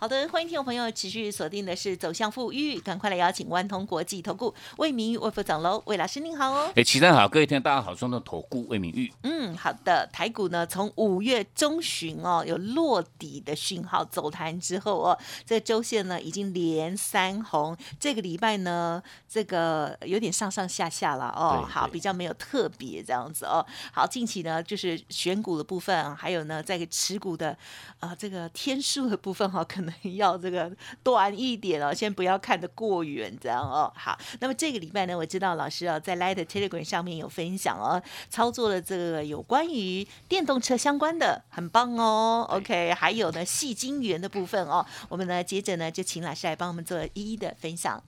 好的，欢迎听众朋友持续锁定的是走向富裕，赶快来邀请万通国际投顾魏明玉魏副总喽，魏老师您好哦。哎，齐正好，各位听众大家好，双的投顾魏明玉。嗯，好的，台股呢从五月中旬哦有落底的讯号走弹之后哦，这周线呢已经连三红，这个礼拜呢这个有点上上下下了哦，好，比较没有特别这样子哦。好，近期呢就是选股的部分，还有呢在持股的啊这个天数的部分哈，可能。要这个短一点哦，先不要看得过远，这样哦。好，那么这个礼拜呢，我知道老师啊在 Light Telegram 上面有分享哦，操作了这个有关于电动车相关的，很棒哦。OK，还有呢，细晶圆的部分哦，我们呢接着呢就请老师来帮我们做一一的分享。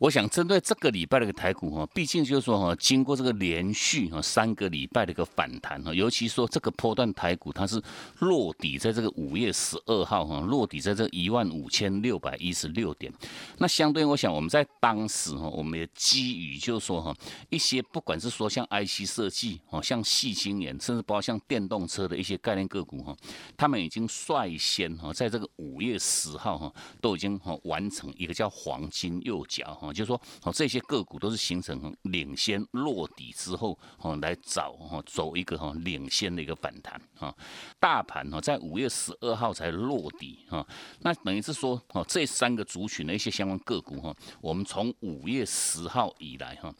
我想针对这个礼拜的一个台股哈，毕竟就是说哈，经过这个连续哈三个礼拜的一个反弹哈，尤其说这个波段台股它是落底在这个五月十二号哈，落底在这一万五千六百一十六点。那相对我想我们在当时哈，我们也基于就是说哈，一些不管是说像 IC 设计哦，像细晶圆，甚至包括像电动车的一些概念个股哈，他们已经率先哈，在这个五月十号哈，都已经哈完成一个叫黄金右脚哈。就是说，哦，这些个股都是形成领先落底之后，哦，来找哈走一个哈领先的一个反弹啊。大盘哈在五月十二号才落底哈，那等于是说，哦，这三个族群的一些相关个股哈，我们从五月十号以来哈，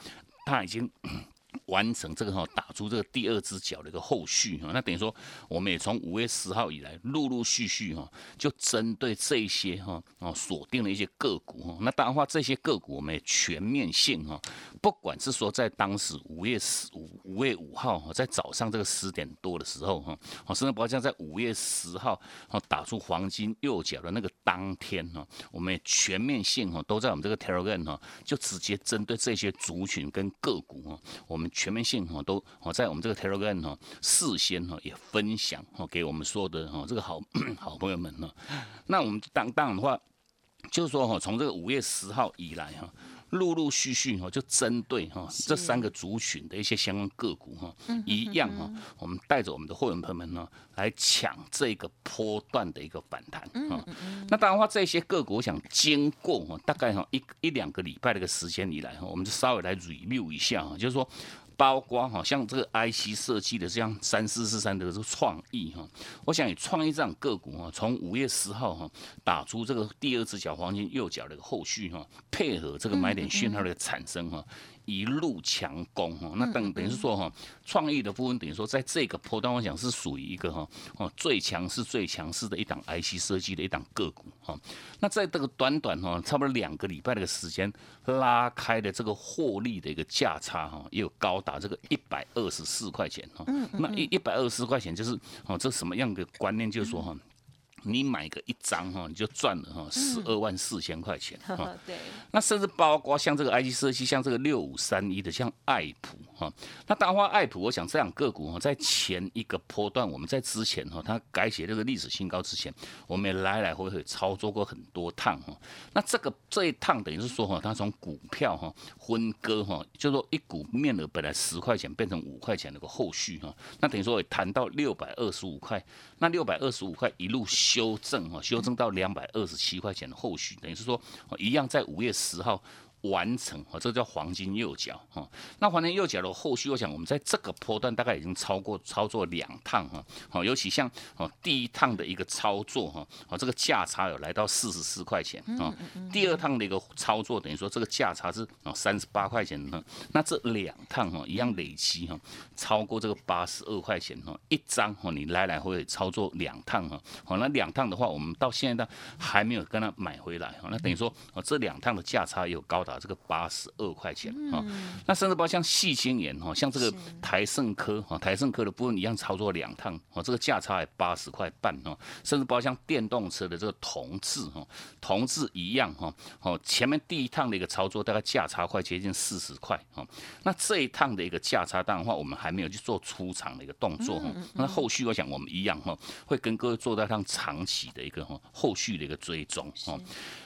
它已经。完成这个哈，打出这个第二只脚的一个后续哈，那等于说我们也从五月十号以来，陆陆续续哈，就针对这些哈哦锁定了一些个股哈。那当然话，这些个股我们也全面性哈，不管是说在当时五月十五五月五号，在早上这个十点多的时候哈，哦甚至包括像在五月十号哦打出黄金右脚的那个当天哈，我们也全面性哈都在我们这个 Telegram 哈，就直接针对这些族群跟个股哈，我们。全面性哈都哦在我们这个 Telegram 哈事先哈也分享哈给我们说的哈这个好 好朋友们呢，那我们当当然的话，就是说哈从这个五月十号以来哈。陆陆续续哈，就针对哈这三个族群的一些相关个股哈，一样哈，我们带着我们的会员朋友们呢，来抢这个波段的一个反弹啊。那当然话，这些个股我想经过哈，大概哈一一两个礼拜的一个时间以来哈，我们就稍微来 review 一下哈，就是说。包括哈，像这个 IC 设计的这样三四四三的这个创意哈，我想以创意这样个股哈，从五月十号哈打出这个第二只脚黄金右脚的一个后续哈，配合这个买点讯号的产生哈。一路强攻哈，那等等于是说哈，创意的部分等于说在这个波段，我想是属于一个哈哦最强势、最强势的一档 IC 设计的一档个股哈。那在这个短短哈差不多两个礼拜的时间拉开的这个获利的一个价差哈，也有高达这个一百二十四块钱哈。那一一百二十四块钱就是哦，这什么样的观念？就是说哈。你买个一张哈，你就赚了哈十二万四千块钱哈。对。那甚至包括像这个 I G 设计，像这个六五三一的，像爱普哈。那当然，爱普，我想这两个股哈，在前一个波段，我们在之前哈，它改写这个历史新高之前，我们也来来回回操作过很多趟哈。那这个这一趟等于是说哈，它从股票哈分割哈，就说一股面额本来十块钱变成五块钱那个后续哈，那等于说也谈到六百二十五块，那六百二十五块一路。修正哈，修正到两百二十七块钱的后续，等于是说，一样在五月十号。完成哦，这叫黄金右脚哈。那黄金右脚的后续，我想我们在这个波段大概已经超过操作两趟哈。好，尤其像哦第一趟的一个操作哈，哦这个价差有来到四十四块钱啊。第二趟的一个操作，等于说这个价差是哦三十八块钱呢。那这两趟哈一样累积哈，超过这个八十二块钱哈。一张哈你来来回回操作两趟哈。好，那两趟的话，我们到现在还没有跟他买回来哈。那等于说哦这两趟的价差有高达。达这个八十二块钱啊。那甚至包括像细晶圆哈，像这个台盛科哈，台盛科的部分一样操作两趟哦，这个价差还八十块半哦。甚至包括像电动车的这个同质哈，同质一样哈哦，前面第一趟的一个操作大概价差快接近四十块哈。那这一趟的一个价差当然话，我们还没有去做出场的一个动作哈。那后续我想我们一样哈，会跟各位做到趟长期的一个哈后续的一个追踪哈。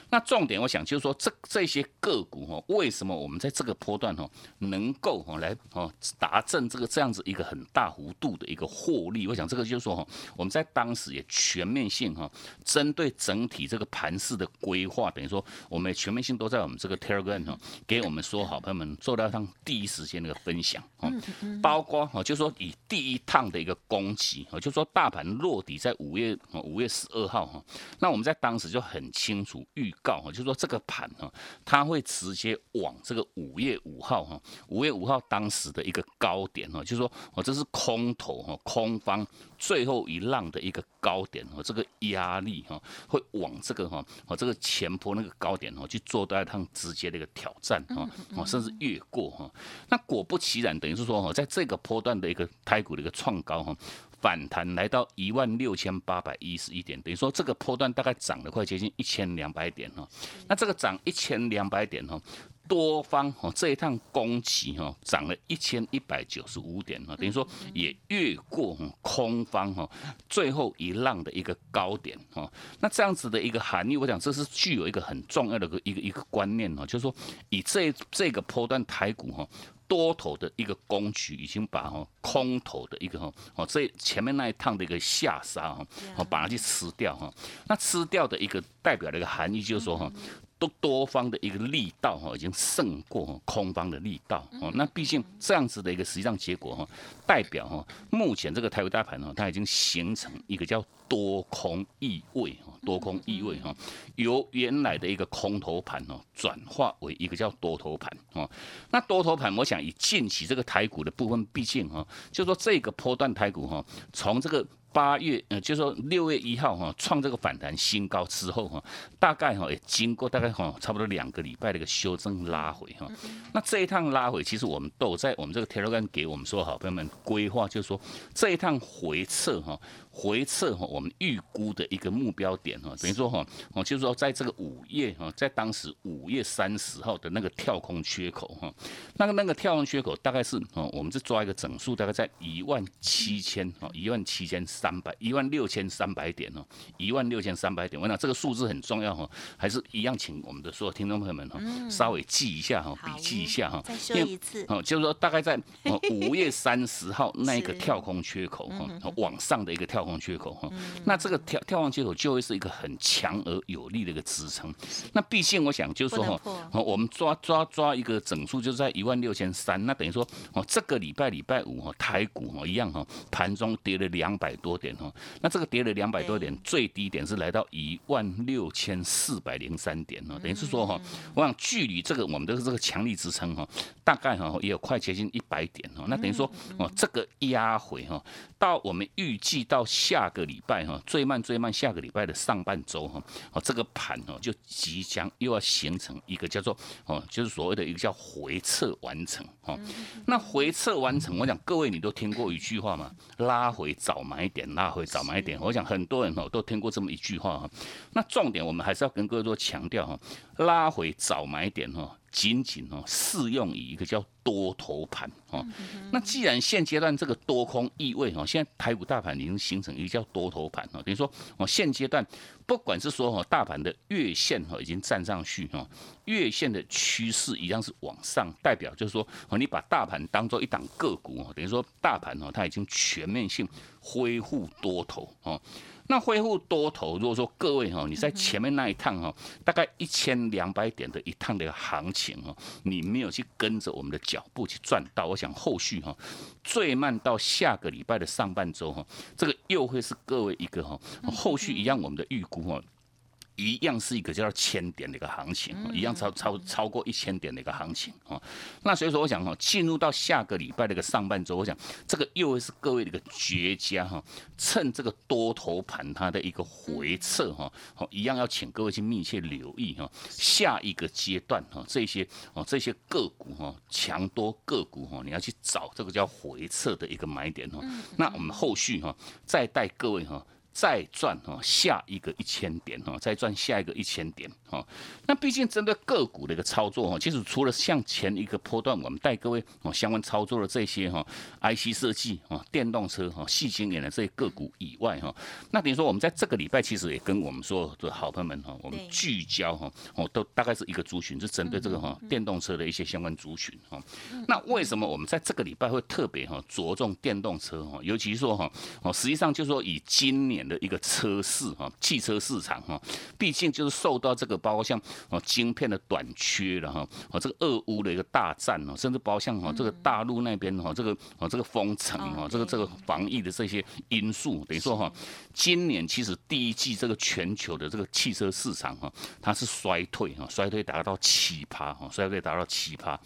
那重点，我想就是说，这这些个股哈，为什么我们在这个波段哈，能够哈来哦达成这个这样子一个很大幅度的一个获利？我想这个就是说哈，我们在当时也全面性哈，针对整体这个盘势的规划，等于说我们全面性都在我们这个 Telegram 哈，给我们说好朋友们做到上第一时间的分享哈，包括哈，就是说以第一趟的一个攻击哈，就是说大盘落底在五月五月十二号哈，那我们在当时就很清楚预。告哈，就说这个盘哈，它会直接往这个五月五号哈，五月五号当时的一个高点哈，就说哦，这是空头哈，空方最后一浪的一个高点哈，这个压力哈，会往这个哈，哦这个前坡那个高点哈，去做到一趟直接的一个挑战哈，哦甚至越过哈，那果不其然，等于是说哈，在这个坡段的一个台股的一个创高哈。反弹来到一万六千八百一十一点，等于说这个波段大概涨了快接近一千两百点哈。那这个涨一千两百点哈，多方哈这一趟攻击哈涨了一千一百九十五点哈，等于说也越过空方哈最后一浪的一个高点哈。那这样子的一个含义，我想这是具有一个很重要的个一个一个观念哈，就是说以这这个波段台股哈。多头的一个工具已经把哈空头的一个哈哦这前面那一趟的一个下杀哈哦把它去吃掉哈，那吃掉的一个代表的一个含义就是说哈。都多方的一个力道哈，已经胜过空方的力道哦。那毕竟这样子的一个实际上结果哈，代表哈，目前这个台股大盘呢，它已经形成一个叫多空意味哈，多空意味哈，由原来的一个空头盘哦，转化为一个叫多头盘哦。那多头盘，我想以近期这个台股的部分，毕竟哈，就说这个波段台股哈，从这个。八月，呃，就说六月一号哈，创这个反弹新高之后哈，大概哈也经过大概哈差不多两个礼拜的一个修正拉回哈。那这一趟拉回，其实我们都在我们这个 Telegram 给我们说好朋友们规划，就是说这一趟回撤哈。回撤哈，我们预估的一个目标点哈，等于说哈，哦，就是说在这个五月哈，在当时五月三十号的那个跳空缺口哈，那个那个跳空缺口大概是哦，我们是抓一个整数，大概在一万七千哦，一万七千三百，一万六千三百点哦，一万六千三百点。我想这个数字很重要哈，还是一样，请我们的所有听众朋友们哈，稍微记一下哈，笔记一下哈。再说一次。哦，就是说大概在五月三十号那一个 跳空缺口哈，往上的一个跳。空缺口哈，那这个跳跳空缺口就会是一个很强而有力的一个支撑。那毕竟我想就是说哈，我们抓抓抓一个整数就是在一万六千三，那等于说哦，这个礼拜礼拜五哈，台股哈一样哈，盘中跌了两百多点哈，那这个跌了两百多点，最低点是来到一万六千四百零三点哦，等于是说哈，我想距离这个我们的这个强力支撑哈，大概哈也有快接近一百点哦，那等于说哦，这个压回哈，到我们预计到。下个礼拜哈，最慢最慢下个礼拜的上半周哈，哦这个盘哦就即将又要形成一个叫做哦，就是所谓的一个叫回撤完成哦。那回撤完成，我想各位你都听过一句话嘛，拉回早买点，拉回早买点。我想很多人哦都听过这么一句话哈。那重点我们还是要跟各位做强调哈，拉回早买点哈。仅仅哦适用于一个叫多头盘哦，那既然现阶段这个多空意味哦，现在台股大盘已经形成一个叫多头盘哦，等于说哦现阶段不管是说哦大盘的月线哦已经站上去哈，月线的趋势一样是往上，代表就是说哦你把大盘当做一档个股哦，等于说大盘哦它已经全面性恢复多头哦。那恢复多头，如果说各位哈，你在前面那一趟哈，大概一千两百点的一趟的行情哈，你没有去跟着我们的脚步去赚到，我想后续哈，最慢到下个礼拜的上半周哈，这个又会是各位一个哈，后续一样我们的预估哈。一样是一个叫千点的一个行情，一样超超超过一千点的一个行情啊。那所以说，我想哈，进入到下个礼拜的一个上半周，我想这个又会是各位的一个绝佳哈，趁这个多头盘它的一个回撤哈，好，一样要请各位去密切留意哈，下一个阶段哈，这些哦这些个股哈，强多个股哈，你要去找这个叫回撤的一个买点哈。那我们后续哈，再带各位哈。再赚哦下一个一千点哦，再赚下一个一千点。哈。那毕竟针对个股的一个操作哈，其实除了像前一个波段我们带各位哦相关操作的这些哈，IC 设计啊、电动车哈、细晶圆的这些个股以外哈，那等于说我们在这个礼拜其实也跟我们说的好朋友们哈，我们聚焦哈，哦都大概是一个族群，是针对这个哈电动车的一些相关族群哈。那为什么我们在这个礼拜会特别哈着重电动车哈？尤其是说哈哦，实际上就是说以今年的一个车市哈，汽车市场哈，毕竟就是受到这个包括像哦晶片的短缺了哈，哦这个俄乌的一个大战哦，甚至包括像哦这个大陆那边哈这个哦这个封城哦这个这个防疫的这些因素，等于说哈，今年其实第一季这个全球的这个汽车市场哈，它是衰退哈，衰退达到七趴哈，衰退达到七趴。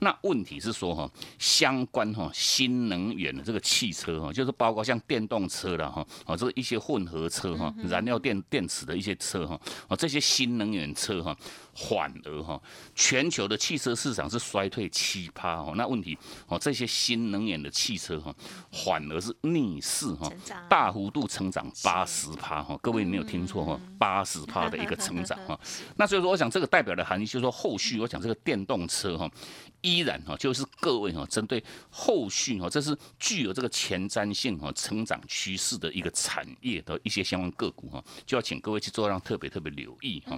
那问题是说哈，相关哈新能源的这个汽车哈，就是包括像电动车了哈，啊这个一些混合车哈，燃料电电池的一些车哈，啊这些新能源车哈，反而哈，全球的汽车市场是衰退七趴哦。那问题哦，这些新能源的汽车哈，反而是逆势哈，大幅度成长八十趴哈。各位没有听错哈，八十趴的一个成长哈。那所以说，我想这个代表的含义就是说，后续我讲这个电动车哈。依然哈，就是各位哈，针对后续哈，这是具有这个前瞻性哈、成长趋势的一个产业的一些相关个股哈，就要请各位去做，让特别特别留意哈。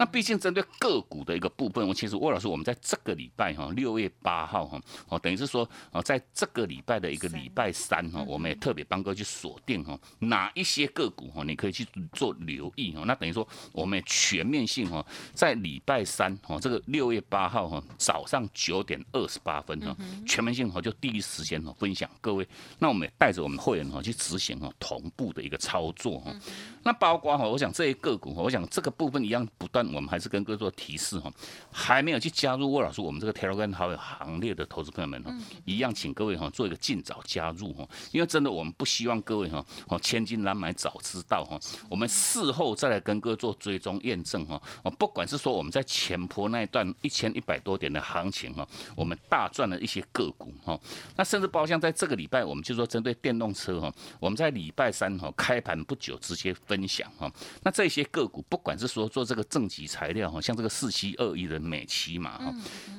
那毕竟针对个股的一个部分，我其实魏老师，我们在这个礼拜哈，六月八号哈，哦，等于是说啊，在这个礼拜的一个礼拜三哈，我们也特别帮各位去锁定哈，哪一些个股哈，你可以去做留意哈。那等于说，我们全面性哈，在礼拜三哈，这个六月八号哈，早上九。点二十八分哈，全面性哈就第一时间哈分享各位，那我们也带着我们会员哈去执行哈同步的一个操作哈。那包括哈，我想这些个股哈，我想这个部分一样不断，我们还是跟各位做提示哈。还没有去加入魏老师我们这个 Telegram 好友行列的投资朋友们哈，一样请各位哈做一个尽早加入哈，因为真的我们不希望各位哈哦千金难买早知道哈，我们事后再来跟各位做追踪验证哈。哦，不管是说我们在前坡那一段一千一百多点的行情哈。我们大赚了一些个股哈，那甚至包括像在这个礼拜，我们就说针对电动车哈，我们在礼拜三哈开盘不久直接分享哈，那这些个股不管是说做这个正极材料哈，像这个四七二一的美期嘛哈，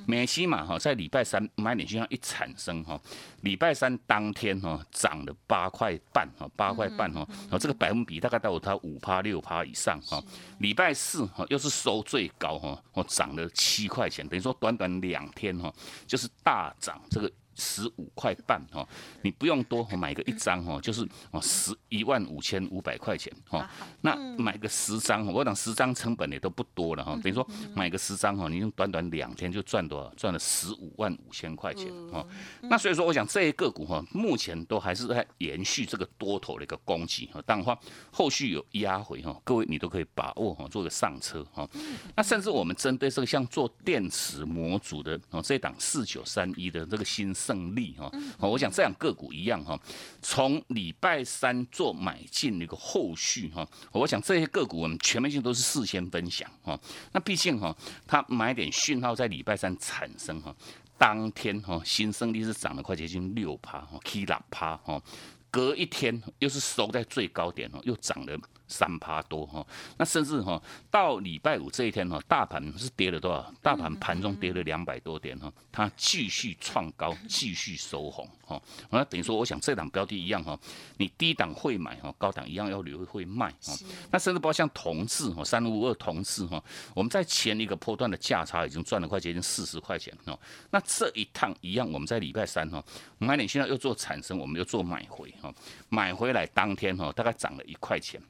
美期嘛哈在礼拜三买点就像一产生哈，礼拜三当天哈涨了八块半哈，八块半哈，然后这个百分比大概到它五趴六趴以上哈，礼拜四哈又是收最高哈，我涨了七块钱，等于说短短两天哈。就是大涨这个。十五块半哈，你不用多，买个一张哈，就是哦十一万五千五百块钱哈。那买个十张，我讲十张成本也都不多了哈。等于说买个十张哈，你用短短两天就赚多少？赚了十五万五千块钱哈。那所以说，我想这些个股哈，目前都还是在延续这个多头的一个攻击哈。但话后续有压回哈，各位你都可以把握哈，做个上车哈。那甚至我们针对这个像做电池模组的哦，这档四九三一的这个新。胜利哈，我想这样个股一样哈，从礼拜三做买进那个后续哈，我想这些个股我们全面性都是事先分享哈。那毕竟哈，它买点讯号在礼拜三产生哈，当天哈新胜利是涨了快接近六趴哈，K 两趴哈，隔一天又是收在最高点哦，又涨了。三趴多哈，那甚至哈到礼拜五这一天哈，大盘是跌了多少？大盘盘中跌了两百多点哈，它继续创高，继续收红哈。那等于说，我想这档标的一样哈，你低档会买哈，高档一样要留会卖哈。那甚至包括像同志哈，三五二同志哈，我们在前一个波段的价差已经赚了快接近四十块钱哦。那这一趟一样，我们在礼拜三哈买点现在又做产生，我们又做买回哈，买回来当天哈大概涨了一块钱。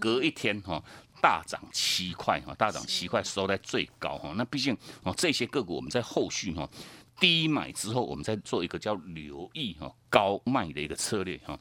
隔一天哈，大涨七块哈，大涨七块收在最高哈。那毕竟哦，这些个股我们在后续哈。低买之后，我们再做一个叫留意哈高卖的一个策略哈。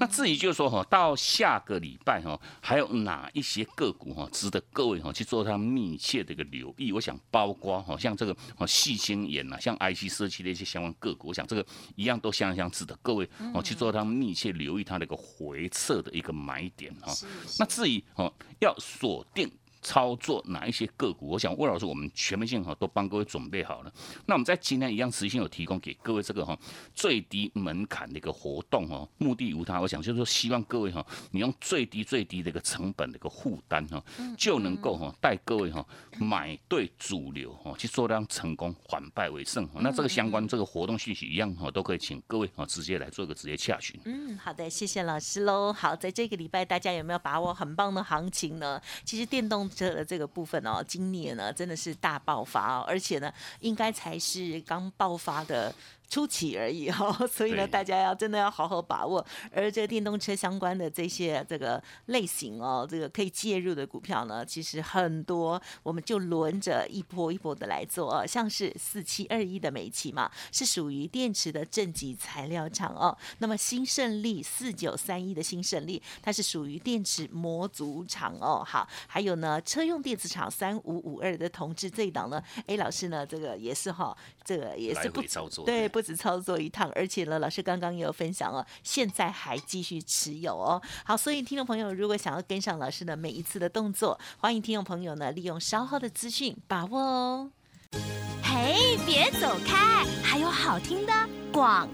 那至于就是说哈，到下个礼拜哈，还有哪一些个股哈，值得各位哈去做它密切的一个留意？我想包括哈，像这个哦细心眼呐，像 IC 设计的一些相关个股，我想这个一样都相相值得各位哦去做它密切留意它的一个回撤的一个买点哈。那至于哦要锁定。操作哪一些个股？我想魏老师，我们全面性哈都帮各位准备好了。那我们在今天一样持续有提供给各位这个哈最低门槛的一个活动哦，目的无他，我想就是说希望各位哈，你用最低最低的一个成本的一个负担哈，就能够哈带各位哈买对主流哈去做让成功，反败为胜。那这个相关这个活动信息一样哈，都可以请各位哈直接来做一个直接洽询。嗯，好的，谢谢老师喽。好，在这个礼拜大家有没有把握很棒的行情呢？其实电动。车的这个部分哦，今年呢真的是大爆发哦，而且呢，应该才是刚爆发的。初期而已哈，所以呢，大家要真的要好好把握。而这个电动车相关的这些这个类型哦，这个可以介入的股票呢，其实很多，我们就轮着一波一波的来做哦。像是四七二一的煤气嘛，是属于电池的正极材料厂哦。那么新胜利四九三一的新胜利，它是属于电池模组厂哦。好，还有呢，车用电子厂三五五二的同志这一档呢，A 老师呢，这个也是哈，这个也是不对不。只操作一趟，而且呢，老师刚刚也有分享哦，现在还继续持有哦。好，所以听众朋友如果想要跟上老师的每一次的动作，欢迎听众朋友呢利用稍后的资讯把握哦。嘿，别走开，还有好听的广。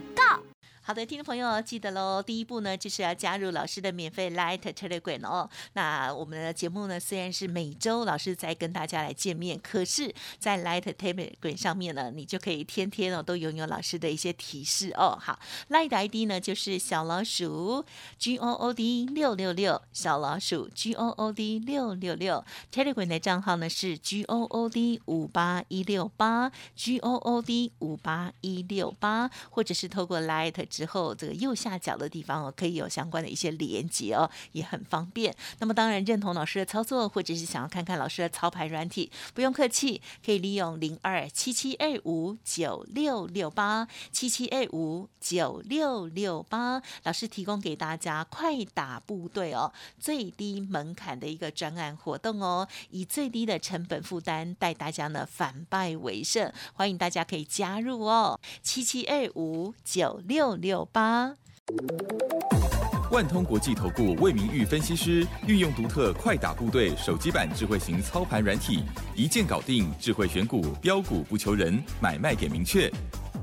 好的，听众朋友记得喽。第一步呢，就是要加入老师的免费 Light Telegram 哦。那我们的节目呢，虽然是每周老师在跟大家来见面，可是，在 Light Telegram 上面呢，你就可以天天哦都拥有老师的一些提示哦。好，Light ID 呢就是小老鼠 G O O D 六六六，小老鼠 G O O D 六六六。Telegram 的账号呢是 G O O D 五八一六八 G O O D 五八一六八，或者是透过 Light。之后，这个右下角的地方哦，可以有相关的一些连接哦，也很方便。那么当然认同老师的操作，或者是想要看看老师的操盘软体，不用客气，可以利用零二七七二五九六六八七七二五九六六八，老师提供给大家快打部队哦，最低门槛的一个专案活动哦，以最低的成本负担带大家呢反败为胜，欢迎大家可以加入哦，七七二五九六六。六八万通国际投顾魏明玉分析师运用独特快打部队手机版智慧型操盘软体，一键搞定智慧选股标股不求人，买卖点明确，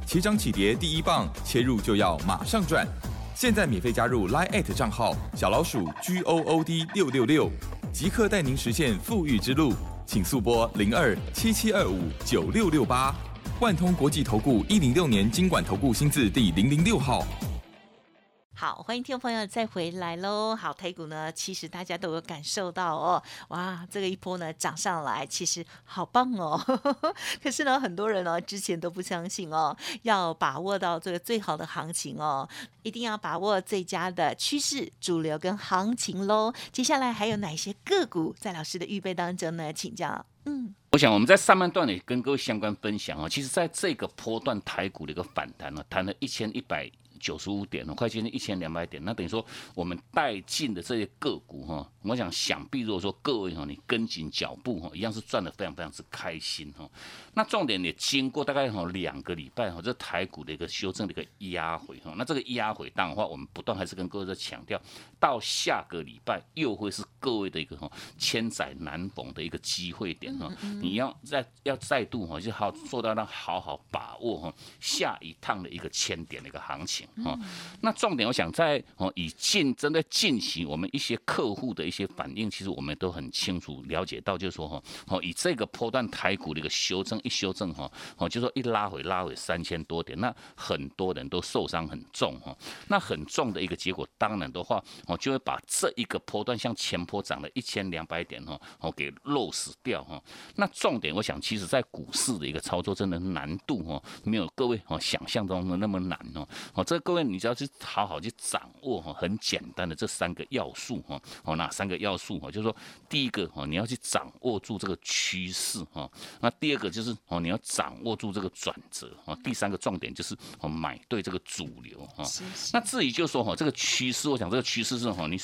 起涨起跌第一棒，切入就要马上赚。现在免费加入 Line 账号小老鼠 G O O D 六六六，即刻带您实现富裕之路，请速拨零二七七二五九六六八。万通国际投顾一零六年经管投顾新字第零零六号。好，欢迎听众朋友再回来喽。好，台股呢，其实大家都有感受到哦，哇，这个一波呢涨上来，其实好棒哦。可是呢，很多人呢之前都不相信哦，要把握到这个最好的行情哦，一定要把握最佳的趋势、主流跟行情喽。接下来还有哪些个股在老师的预备当中呢？请教，嗯。我想我们在上半段也跟各位相关分享啊，其实在这个波段台股的一个反弹呢，弹了一千一百。九十五点了，快接近一千两百点，那等于说我们带进的这些个股哈，我想想必如果说各位哈，你跟紧脚步哈，一样是赚的非常非常之开心哈。那重点也经过大概哈两个礼拜哈，这台股的一个修正的一个压回哈，那这个压回当的话，我们不断还是跟各位在强调，到下个礼拜又会是各位的一个哈千载难逢的一个机会点哈，你要再要再度哈就好做到让好好把握哈下一趟的一个千点的一个行情。哈，那重点我想在哦，以近针对近期我们一些客户的一些反应，其实我们都很清楚了解到，就是说哈，哦，以这个波段台股的一个修正一修正哈，哦，就说一拉回拉回三千多点，那很多人都受伤很重哈，那很重的一个结果，当然的话，哦，就会把这一个波段像前坡涨了一千两百点哈，哦，给落死掉哈。那重点我想，其实在股市的一个操作，真的难度哈，没有各位哦想象中的那么难哦，哦这。各位你只要去好好去掌握哈，很简单的这三个要素哈，哦哪三个要素哈，就是说第一个哈，你要去掌握住这个趋势哈，那第二个就是哦你要掌握住这个转折啊，第三个重点就是哦买对这个主流哈。那至于就说哈这个趋势，我想这个趋势是哈你。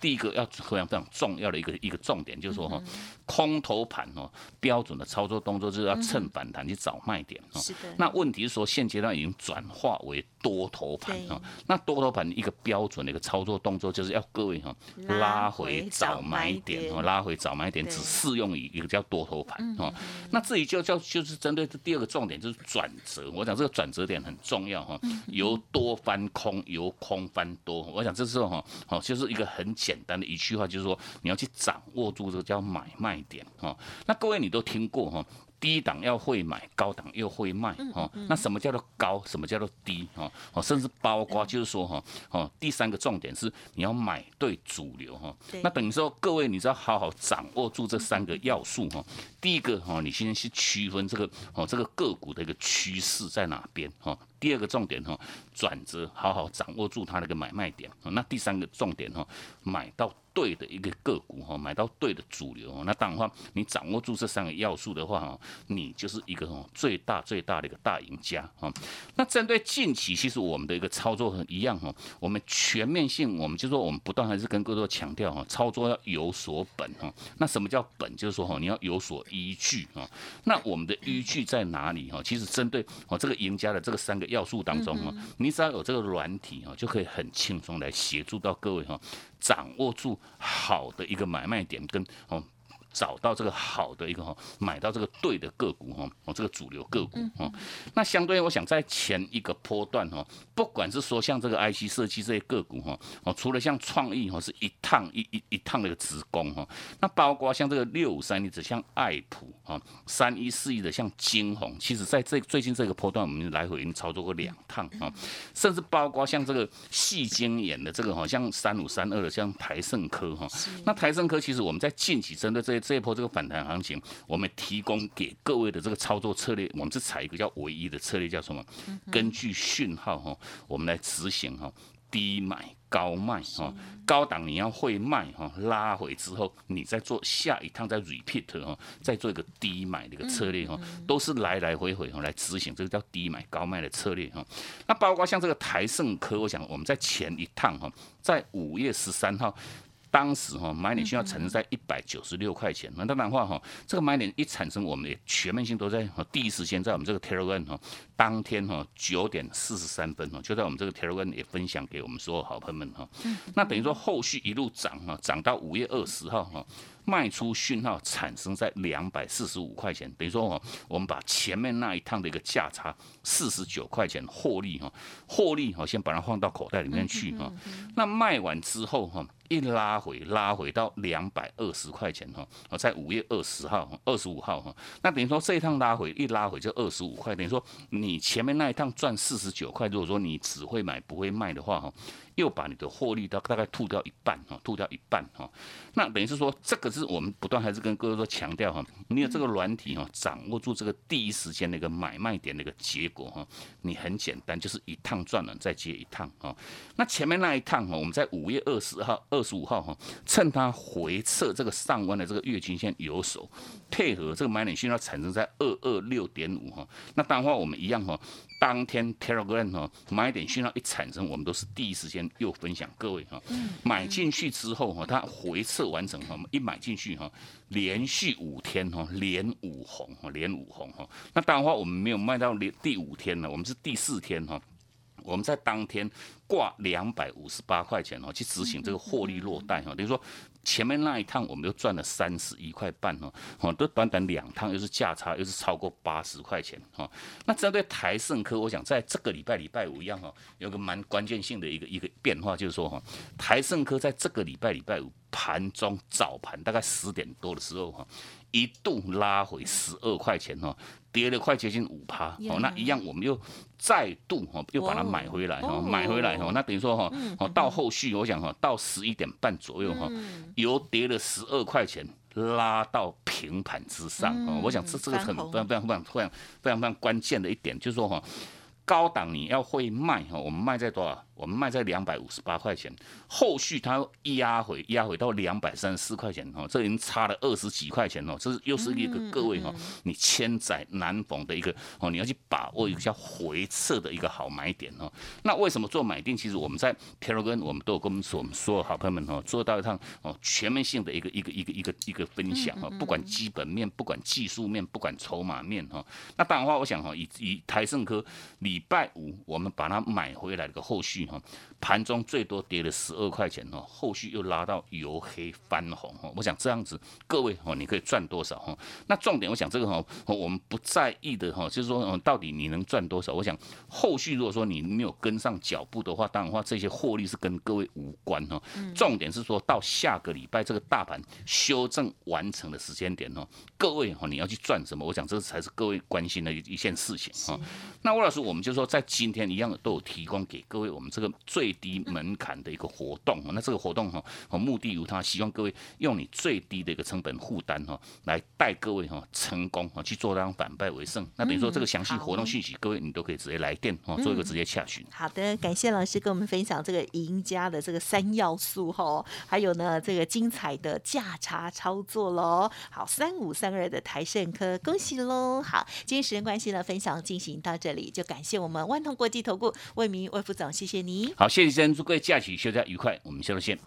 第一个要非常非常重要的一个一个重点，就是说哈，空头盘哦，标准的操作动作就是要趁反弹去找卖点哦。是的。那问题是说，现阶段已经转化为多头盘哈。那多头盘一个标准的一个操作动作，就是要各位哈拉回早买点哦，拉回早买点只适用于一个叫多头盘哦。那至于就叫就是针对这第二个重点，就是转折。我讲这个转折点很重要哈，由多翻空，由空翻多。我想这时候哈，哦，就是一个很。简单的一句话就是说，你要去掌握住这个叫买卖点哈。那各位你都听过哈，低档要会买，高档又会卖哈。那什么叫做高？什么叫做低？哈哦，甚至包括就是说哈哦，第三个重点是你要买对主流哈。那等于说各位，你只要好好掌握住这三个要素哈。第一个哈，你先去区分这个哦这个个股的一个趋势在哪边哈。第二个重点哈，转折好好掌握住它那个买卖点。那第三个重点哈，买到。对的一个个股哈，买到对的主流，那当然话，你掌握住这三个要素的话哈，你就是一个哈最大最大的一个大赢家哈。那针对近期，其实我们的一个操作很一样哈，我们全面性，我们就说我们不断还是跟各位强调哈，操作要有所本哈。那什么叫本？就是说哈，你要有所依据哈。那我们的依据在哪里哈？其实针对哦这个赢家的这个三个要素当中哈，你只要有这个软体哈，就可以很轻松来协助到各位哈。掌握住好的一个买卖点跟哦。找到这个好的一个哈，买到这个对的个股哈，哦，这个主流个股哈。那相对，我想在前一个波段哈，不管是说像这个 IC 设计这些个股哈，哦，除了像创意哈，是一趟一一一趟的一个直攻哈，那包括像这个六五三一的像爱普哈，三一四一的像金鸿，其实在这最近这个波段，我们来回已经操作过两趟啊，甚至包括像这个细晶眼的这个哈，像三五三二的像台盛科哈，那台盛科其实我们在近期针对这些。这一波这个反弹行情，我们提供给各位的这个操作策略，我们是采一个叫唯一的策略，叫什么？根据讯号哈，我们来执行哈，低买高卖哈，高档你要会卖哈，拉回之后你再做下一趟再 repeat 哈，再做一个低买的一个策略哈，都是来来回回哈来执行这个叫低买高卖的策略哈。那包括像这个台盛科，我想我们在前一趟哈，在五月十三号。当时哈买点需要产生在一百九十六块钱，那当然话哈，这个买点一产生，我们也全面性都在第一时间在我们这个 Telegram 哈，当天哈九点四十三分哈，就在我们这个 Telegram 也分享给我们所有好朋友们哈。那等于说后续一路涨哈，涨到五月二十号哈。卖出讯号产生在两百四十五块钱，等于说哦，我们把前面那一趟的一个价差四十九块钱获利哈，获利哈，先把它放到口袋里面去哈。那卖完之后哈，一拉回拉回到两百二十块钱哈，在五月二十号、二十五号哈，那等于说这一趟拉回一拉回就二十五块，等于说你前面那一趟赚四十九块，如果说你只会买不会卖的话哈。又把你的获利到大概吐掉一半哈，吐掉一半哈，那等于是说，这个是我们不断还是跟各位说强调哈，你有这个软体哈，掌握住这个第一时间的一个买卖点的一个结果哈，你很简单，就是一趟赚了再接一趟哈。那前面那一趟哈，我们在五月二十号、二十五号哈，趁它回撤这个上弯的这个月均线有手，配合这个买点讯号产生在二二六点五哈，那当然话我们一样哈。当天 Telegram 哈买点讯号一产生，我们都是第一时间又分享各位哈，买进去之后哈，它回撤完成哈，一买进去哈，连续五天哈，连五红哈，连五红哈。那当然话我们没有卖到连第五天了，我们是第四天哈，我们在当天挂两百五十八块钱哈，去执行这个获利落袋哈，等于说。前面那一趟我们又赚了三十一块半哦，哦，都短短两趟又是价差又是超过八十块钱哈。那针对台盛科，我想在这个礼拜礼拜五一样哈，有个蛮关键性的一个一个变化，就是说哈，台盛科在这个礼拜礼拜五盘中早盘大概十点多的时候哈，一度拉回十二块钱哈。跌了快接近五趴，哦，那一样我们又再度哈又把它买回来哈，买回来哈，那等于说哈，哦到后续我想哈到十一点半左右哈，由跌了十二块钱拉到平盘之上，哦，我想这这个很非常非常非常非常非常非常关键的一点，就是说哈。高档你要会卖哈，我们卖在多少？我们卖在两百五十八块钱，后续它压回压回到两百三十四块钱哦，这已经差了二十几块钱哦，这是又是一个各位哦，你千载难逢的一个哦，你要去把握一个叫回撤的一个好买点哦。那为什么做买定？其实我们在 Telegram 我们都有跟我们所所有好朋友们哦，做到一趟哦全面性的一个一个一个一个一个分享哦，不管基本面，不管技术面，不管筹码面哈。那当然话，我想哈，以以台盛科礼拜五我们把它买回来的个后续。盘中最多跌了十二块钱哦，后续又拉到由黑翻红哦。我想这样子，各位哦，你可以赚多少哈？那重点，我想这个哈，我们不在意的哈，就是说，嗯，到底你能赚多少？我想后续如果说你没有跟上脚步的话，当然话这些获利是跟各位无关哈。重点是说到下个礼拜这个大盘修正完成的时间点哦，各位哈，你要去赚什么？我想这才是各位关心的一一件事情哈。那魏老师，我们就说在今天一样都有提供给各位我们。这个最低门槛的一个活动，那这个活动哈，目的如他希望各位用你最低的一个成本负担哈，来带各位哈成功啊去做当反败为胜。那等于说这个详细活动信息，各位你都可以直接来电哈，做一个直接洽询。好的，感谢老师跟我们分享这个赢家的这个三要素哈，还有呢这个精彩的价差操作喽。好，三五三二的台盛科，恭喜喽！好，今天时间关系呢，分享进行到这里，就感谢我们万通国际投顾魏明魏副总，谢谢。你好，谢谢祝各位假期休假愉快，我们下周见。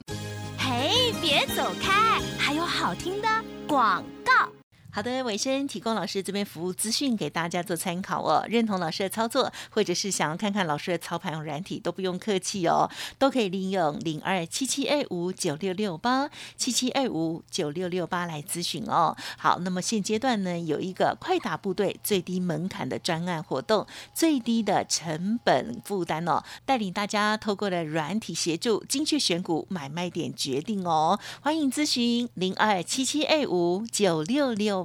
嘿，别走开，还有好听的广告。好的，尾声提供老师这边服务资讯给大家做参考哦。认同老师的操作，或者是想要看看老师的操盘软体，都不用客气哦，都可以利用零二七七二五九六六八七七二五九六六八来咨询哦。好，那么现阶段呢，有一个快打部队最低门槛的专案活动，最低的成本负担哦，带领大家透过了软体协助，精确选股买卖点决定哦。欢迎咨询零二七七二五九六六。